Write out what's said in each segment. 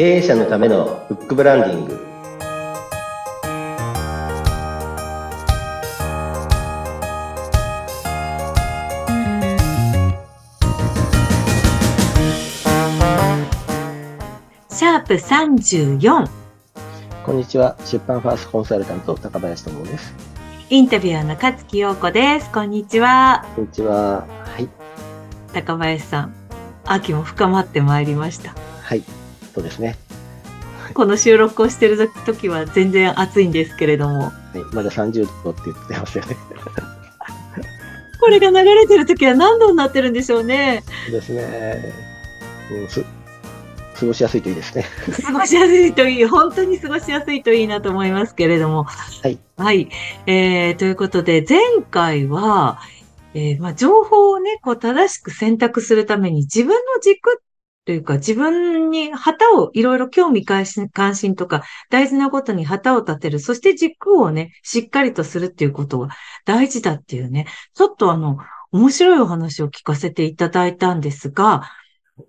経営者のためのフックブランディングシャープ34こんにちは出版ファーストコンサルタント高林智ですインタビュアーの勝木陽子です。こんにちは。こんにちははい高林さん。秋も深まってまいりました。はいそうですねこの収録をしてる時は全然暑いんですけれども、はいまだ30度って言ってますよね これが流れてる時は何度になってるんでしょうね。そうですね、うん、す過ごしやすいといいですね 過ごしやすいといい、本当に過ごしやすいといいなと思いますけれども。はい。はい。えー、ということで、前回は、えーまあ、情報をね、こう正しく選択するために自分の軸というか、自分に旗をいろいろ興味関心関心とか、大事なことに旗を立てる。そして軸をね、しっかりとするっていうことが大事だっていうね、ちょっとあの、面白いお話を聞かせていただいたんですが、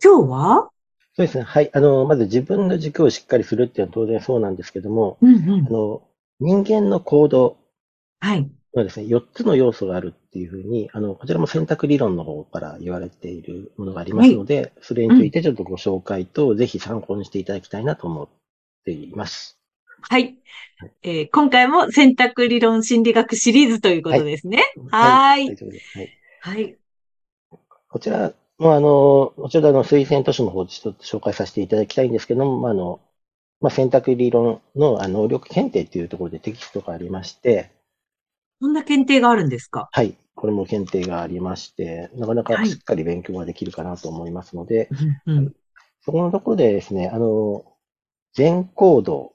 今日は？そうですねはいあのまず自分の軸をしっかりするっていうのは当然そうなんですけどもうんうんあ。の人間の行動はい。はですね、4つの要素があるっていうふうに、あの、こちらも選択理論の方から言われているものがありますので、それについてちょっとご紹介と、ぜひ参考にしていただきたいなと思っています。はい。えー今回も選択理論心理学シリーズということですね。はーい。はい。はい。こちらも、あの、後ほどあの、推薦図書の方でちょっと紹介させていただきたいんですけども、まあ、あの、まあ、選択理論のあの能力検定というところでテキストがありまして、こんな検定があるんですか？はい。これも検定がありまして、なかなかはいしっかり勉強ができるかなと思いますので、うんうん。そこのところでですね、あの、全行動、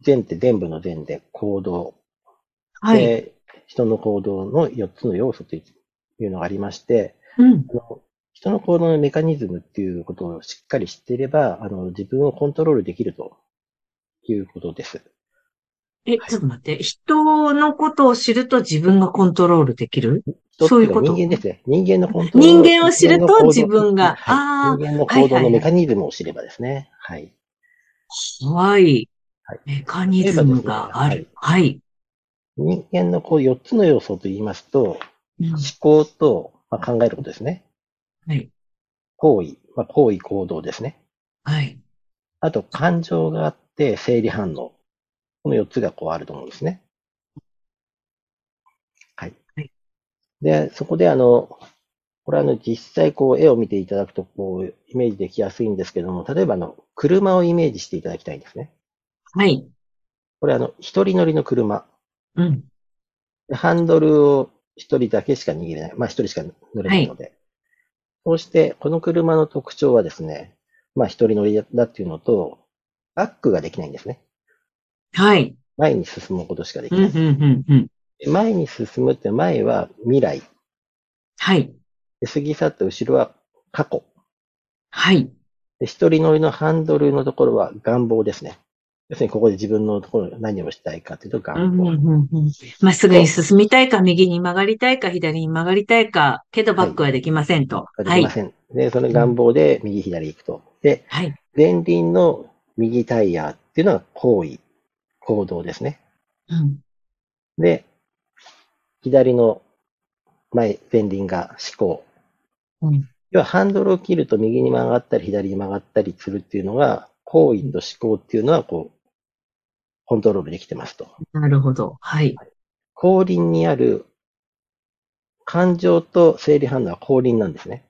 全って全部の全で行動、はい。で人の行動の4つの要素というのがありまして、うん。あの人の行動のメカニズムっていうことをしっかり知っていれば、あの自分をコントロールできるということです。え、ちょっと待って。人のことを知ると自分がコントロールできる？人そういうこと？人間ですね。人間のコントロール。人間を知ると自分がはい人間の行動のメカニズムを知ればですね。はい。はいはい。メカニズムがある。はい。人間のこう4つの要素と言いますと、うん思考と、まあ、考えることですね。はい。行為、まあ、行為行動ですね。はい。あと、感情があって、生理反応。この4つがこうあると思うんですね。はい。はいで、そこであの、これあの、実際こう絵を見ていただくと、こう、イメージできやすいんですけども、例えばあの、車をイメージしていただきたいんですね。はい。これあの、一人乗りの車。うん。でハンドルを一人だけしか握れない。まあ一人しか乗れないので。そうして、この車の特徴はですね、まあ一人乗りだっていうのと、バックができないんですね。はい。前に進むことしかできうん、ない。うん、うん、うん。で前に進むって前は未来。はい。で過ぎ去った後ろは過去。はい。で一人乗りのハンドルのところは願望ですね。要するにここで自分のところ何をしたいかというとうん、願うん、望。うんうん。まっすぐに進みたいか、右に曲がりたいか、左に曲がりたいか、けどバックはできませんと。はい。きません。で、その願望で右左行くと。で、はい。前輪の右タイヤっていうのは行為、行動ですね。うん。で、左の前、前輪が思考。うん。要はハンドルを切ると右に曲がったり左に曲がったりするっていうのが、行為と思考っていうのはこう、コントロールできてますと。なるほど。はい。後輪にある感情と生理反応は後輪なんですね。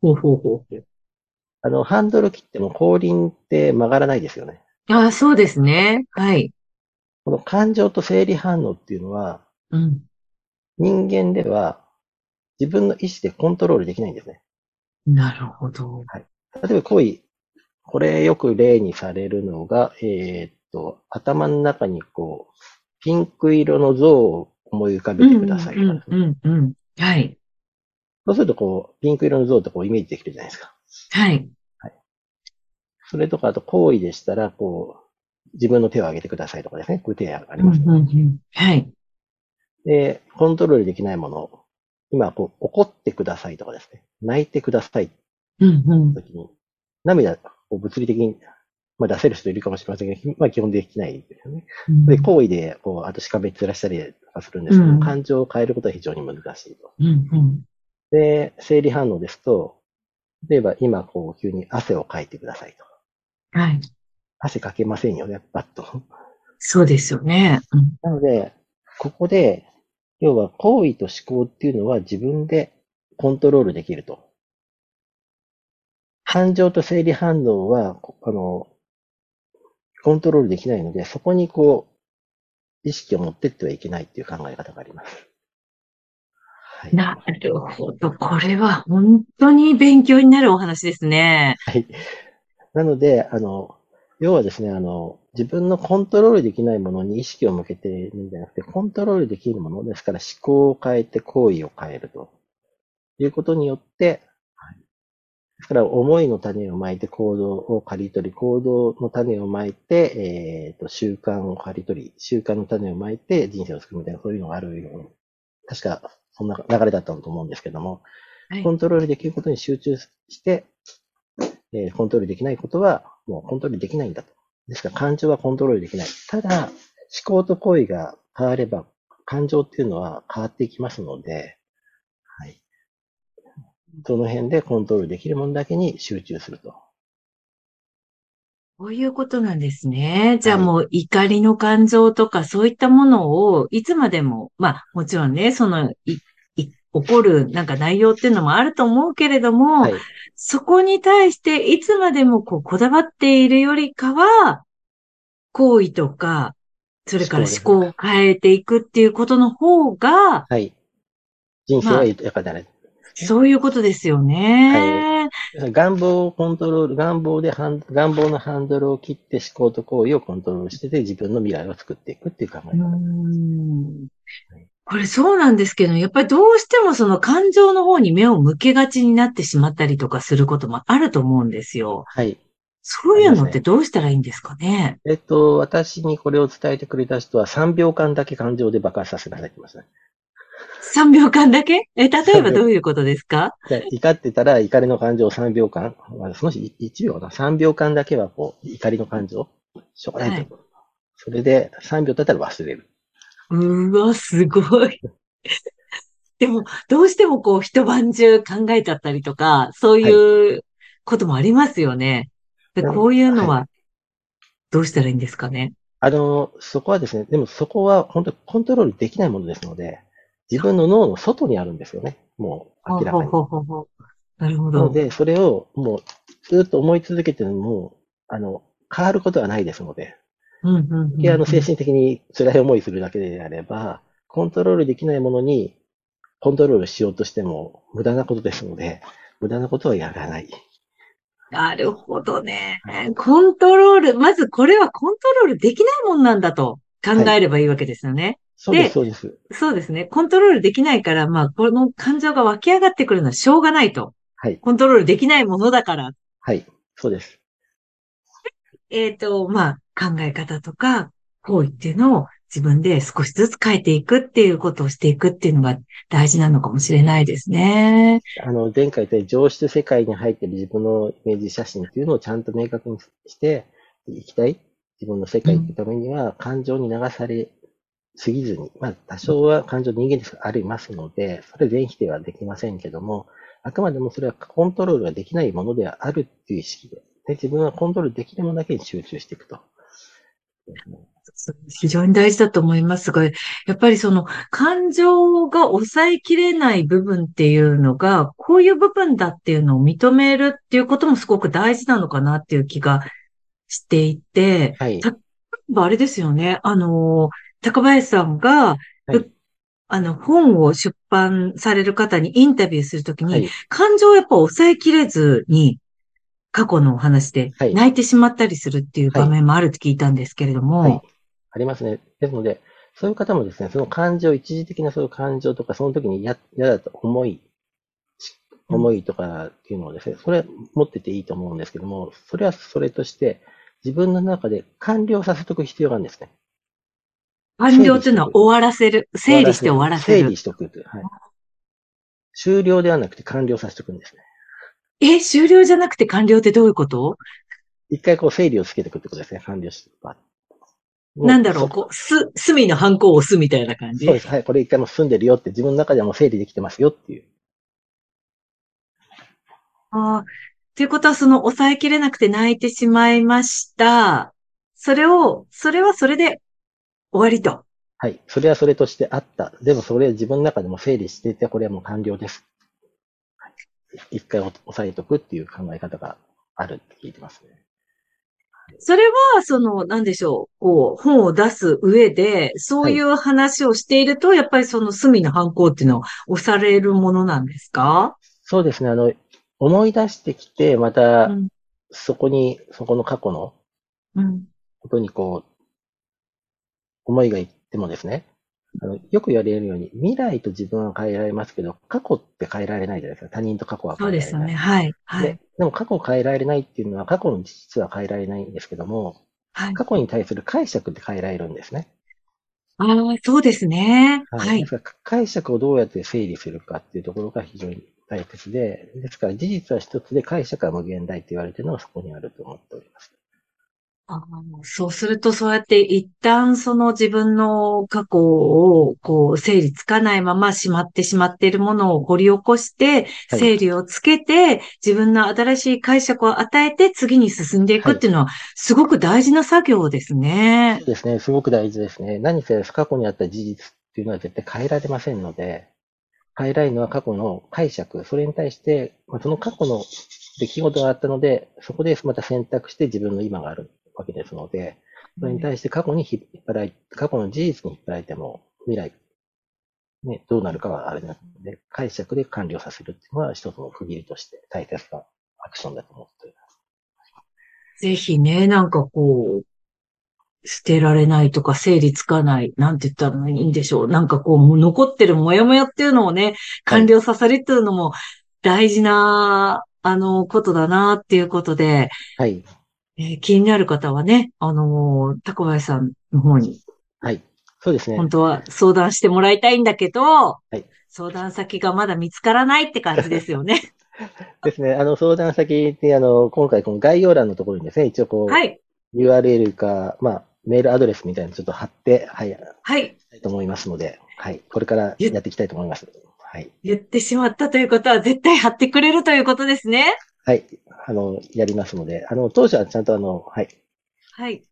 ほうほうほう。あの、ハンドル切っても後輪って曲がらないですよね。ああ、そうですね。はい。この感情と生理反応っていうのは、うん。人間では自分の意思でコントロールできないんですね。なるほど。例えば行為、これよく例にされるのが、えーっと、頭の中にこう、ピンク色の像を思い浮かべてください。はい。そうするとこう、ピンク色の像ってこうイメージできるじゃないですか。はい。それとか、あと行為でしたら、こう、自分の手を挙げてくださいとかですね。こういう手がありうん、ます、うん、うん。はい。で、コントロールできないもの、今、こう、怒ってくださいとかですね。泣いてくださいうん、うん。時に、涙、こう物理的にまあ出せる人いるかもしれませんけど、まあ基本できないですよね。うんで、行為で、こう、あとしかめつらしたりとかするんですけど、うん感情を変えることは非常に難しいと。うんうんで、生理反応ですと、例えば今こう急に汗をかいてくださいと。はい。汗かけませんよね、バッと。そうですよね。うんなので、ここで、要は行為と思考っていうのは自分でコントロールできると。感情と生理反応は、こあの、コントロールできないので、そこにこう、意識を持ってってはいけないっていう考え方があります。はい。なるほど。これは本当に勉強になるお話ですね。はい。なので、あの、要はですね、あの、自分のコントロールできないものに意識を向けているんじゃなくて、コントロールできるものですから思考を変えて行為を変えると。いうことによって、ですから思いの種をまいて行動を刈り取り、行動の種をまいて、えっ、と、習慣を刈り取り、習慣の種をまいて人生を作るみたいな、そういうのがあるように、確かそんな流れだったと思うんですけども、はい。コントロールできることに集中して、えーコントロールできないことは、もうコントロールできないんだと。ですから、感情はコントロールできない。ただ、思考と行為が変われば、感情っていうのは変わっていきますので、はい。その辺でコントロールできるものだけに集中すると。こういうことなんですね。じゃあはいもう怒りの感情とかそういったものをいつまでも、まあもちろんね、その、起こるなんか内容っていうのもあると思うけれども、はい。そこに対していつまでもこうこだわっているよりかは、行為とか、それから思考を変えていくっていうことの方が、はい。人生は豊かである。そういうことですよね。願望をコントロール、願望で願望のハンドルを切って思考と行為をコントロールしてて自分の未来を作っていくっていう考えう方。んこれそうなんですけど、やっぱりどうしてもその感情の方に目を向けがちになってしまったりとかすることもあると思うんですよ。はい。そういうのってどうしたらいいんですかね？えっと、私にこれを伝えてくれた人は3秒間だけ感情で爆発させなさいって言いましたね。3秒間だけ？え、例えばどういうことですか？じゃあ怒ってたら怒りの感情を3秒間、まあ、その日1秒かな、3秒間だけはこう、怒りの感情、しょうがないと。それで3秒経ったら忘れる。うーわ、すごい。でも、どうしてもこう一晩中考えちゃったりとか、そういうこともありますよね。でうんこういうのはは、どうしたらいいんですかね？あの、そこはですね、でもそこは本当にコントロールできないものですので、自分の脳の外にあるんですよね。もう明らかに。ほうほうほうほうなるほど。なので、それをもうずっと思い続けても、あの、変わることはないですので、うんうんうんうんいや、あの、精神的に辛い思いするだけであれば、コントロールできないものにコントロールしようとしても無駄なことですので、無駄なことはやらない。なるほどね。コントロール、まずこれはコントロールできないもんなんだと考えればいいわけですよね。そうで、ですそうです。そうですね。コントロールできないから、まあ、この感情が湧き上がってくるのはしょうがないと。はい。コントロールできないものだから。はい。そうです。えっ、と、まあ、考え方とか、行為っていうのを自分で少しずつ変えていくっていうことをしていくっていうのが大事なのかもしれないですね。あの、前回言ったように上質世界に入っている自分のイメージ写真っていうのをちゃんと明確にしていきたい。自分の世界っていうためには、感情に流されすぎずに、まあ、多少は感情人間ですがありますので、それ全否定はできませんけども、あくまでもそれはコントロールができないものではあるっていう意識で、で自分はコントロールできるものだけに集中していくと。非常に大事だと思いますが、やっぱりその感情が抑えきれない部分っていうのが、こういう部分だっていうのを認めるっていうこともすごく大事なのかなっていう気がしていて、はい。たあれですよね、あの、高林さんが、はいあの、本を出版される方にインタビューするときに、はい。感情をやっぱ抑えきれずに、過去のお話ではい泣いてしまったりするっていう場面もあるって聞いたんですけれども、はい。ありますね。ですので、そういう方もですね、その感情、一時的なその感情とか、その時に嫌嫌だと思い、うん思いとかっていうのをですね、それは持ってていいと思うんですけども、それはそれとして、自分の中で完了させておく必要があるんですね。完了というのは終わらせる。整理して終わらせる整理。しておくという。はい。終了ではなくて完了させておくんですね。え、終了じゃなくて完了ってどういうこと？一回こう整理をつけていくってことですね、完了して。なんだろう、こう、す、隅のハンコを押すみたいな感じ？そうです。はい。これ一回もう済んでるよって自分の中ではもう整理できてますよっていう。ああ。ということは、その抑えきれなくて泣いてしまいました。それを、それはそれで終わりと。はい。それはそれとしてあった。でもそれは自分の中でも整理していて、これはもう完了です。はい一回押さえとくっていう考え方があるって聞いてますね。それは、その、なんでしょう、こう、本を出す上で、そういう話をしていると、やっぱりその隅の犯行っていうのを押されるものなんですか？そうですね。あの、思い出してきて、またう、ん。そこに、そこの過去のうん。ことにこう、思いがいってもですね、あのよく言われるように、未来と自分は変えられますけど、過去って変えられないじゃないですか。他人と過去はそ変えられない。うですよね。はい。はいで。でも過去を変えられないっていうのは、過去の事実は変えられないんですけども、はい。過去に対する解釈って変えられるんですね。ああ、そうですね。はい。はいで。すから解釈をどうやって整理するかっていうところが非常に大切で、ですから事実は一つで解釈は無限大って言われているのはそこにあると思っております。あーそうすると、そうやって一旦その自分の過去をこう整理つかないまましまってしまっているものを掘り起こして、はい整理をつけて、自分の新しい解釈を与えて次に進んでいくっていうのは、すごく大事な作業ですねそう。ですね。すごく大事ですね。何せ過去にあった事実っていうのは絶対変えられませんので、変えられるのは過去の解釈、それに対して、まあその過去の出来事があったので、そこでまた選択して自分の今があるですので、それに対して過去に引っ張られ、過去の事実に引っ張られても、未来、ね、どうなるかはあれなので、解釈で完了させるっていうのは一つの区切りとして大切なアクションだと思っております。ぜひね、なんかこう、捨てられないとか整理つかない、なんて言ったらいいんでしょう。なんかこう、残ってるモヤモヤっていうのをね、完了させるっていうのも大事な、あの、ことだなっていうことで、はい。えー気になる方はね、あのー、高林さんの方に、はい。そうですね。本当は相談してもらいたいんだけど、い相談先がまだ見つからないって感じですよね。ですね。あの、相談先って、あの、今回この概要欄のところにですね、一応こう、はい。URL か、まあ、メールアドレスみたいなのちょっと貼って、はい、はいと思いますので、はい。これからやっていきたいと思います。はい。言ってしまったということは絶対貼ってくれるということですね。はい。あの、やりますので、あの、当社はちゃんとあの、はい。はい。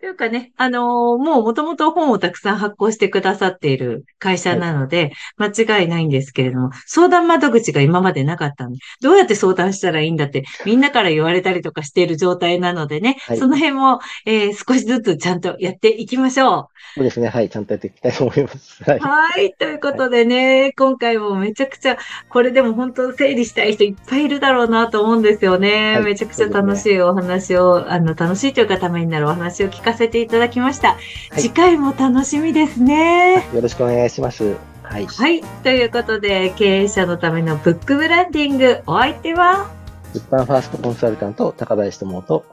というかね、あのーもう元々本をたくさん発行してくださっている会社なので、間違いないんですけれども、相談窓口が今までなかったので、どうやって相談したらいいんだって、みんなから言われたりとかしている状態なのでね、はいその辺も、えー少しずつちゃんとやっていきましょそうですね。はい。ちゃんとやっていきたいと思います。はう。い。はい。ということでね、今回もめちゃくちゃ、これでも本当整理したい人いっぱいいるだろうなと思うんですよね。はいめちゃくちゃ楽しいお話を、あの、楽しいというかためになるお話を聞かせていただきました。はい次回も楽しみですね。よろしくお願いします。はい。はい。ということで、経営者のためのブックブランディング、お相手は、物販ファーストコンサルタント、高林智と、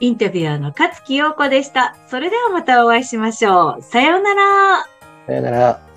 インタビュアーの勝木陽子でした。それではまたお会いしましょう。さようなら。さよなら。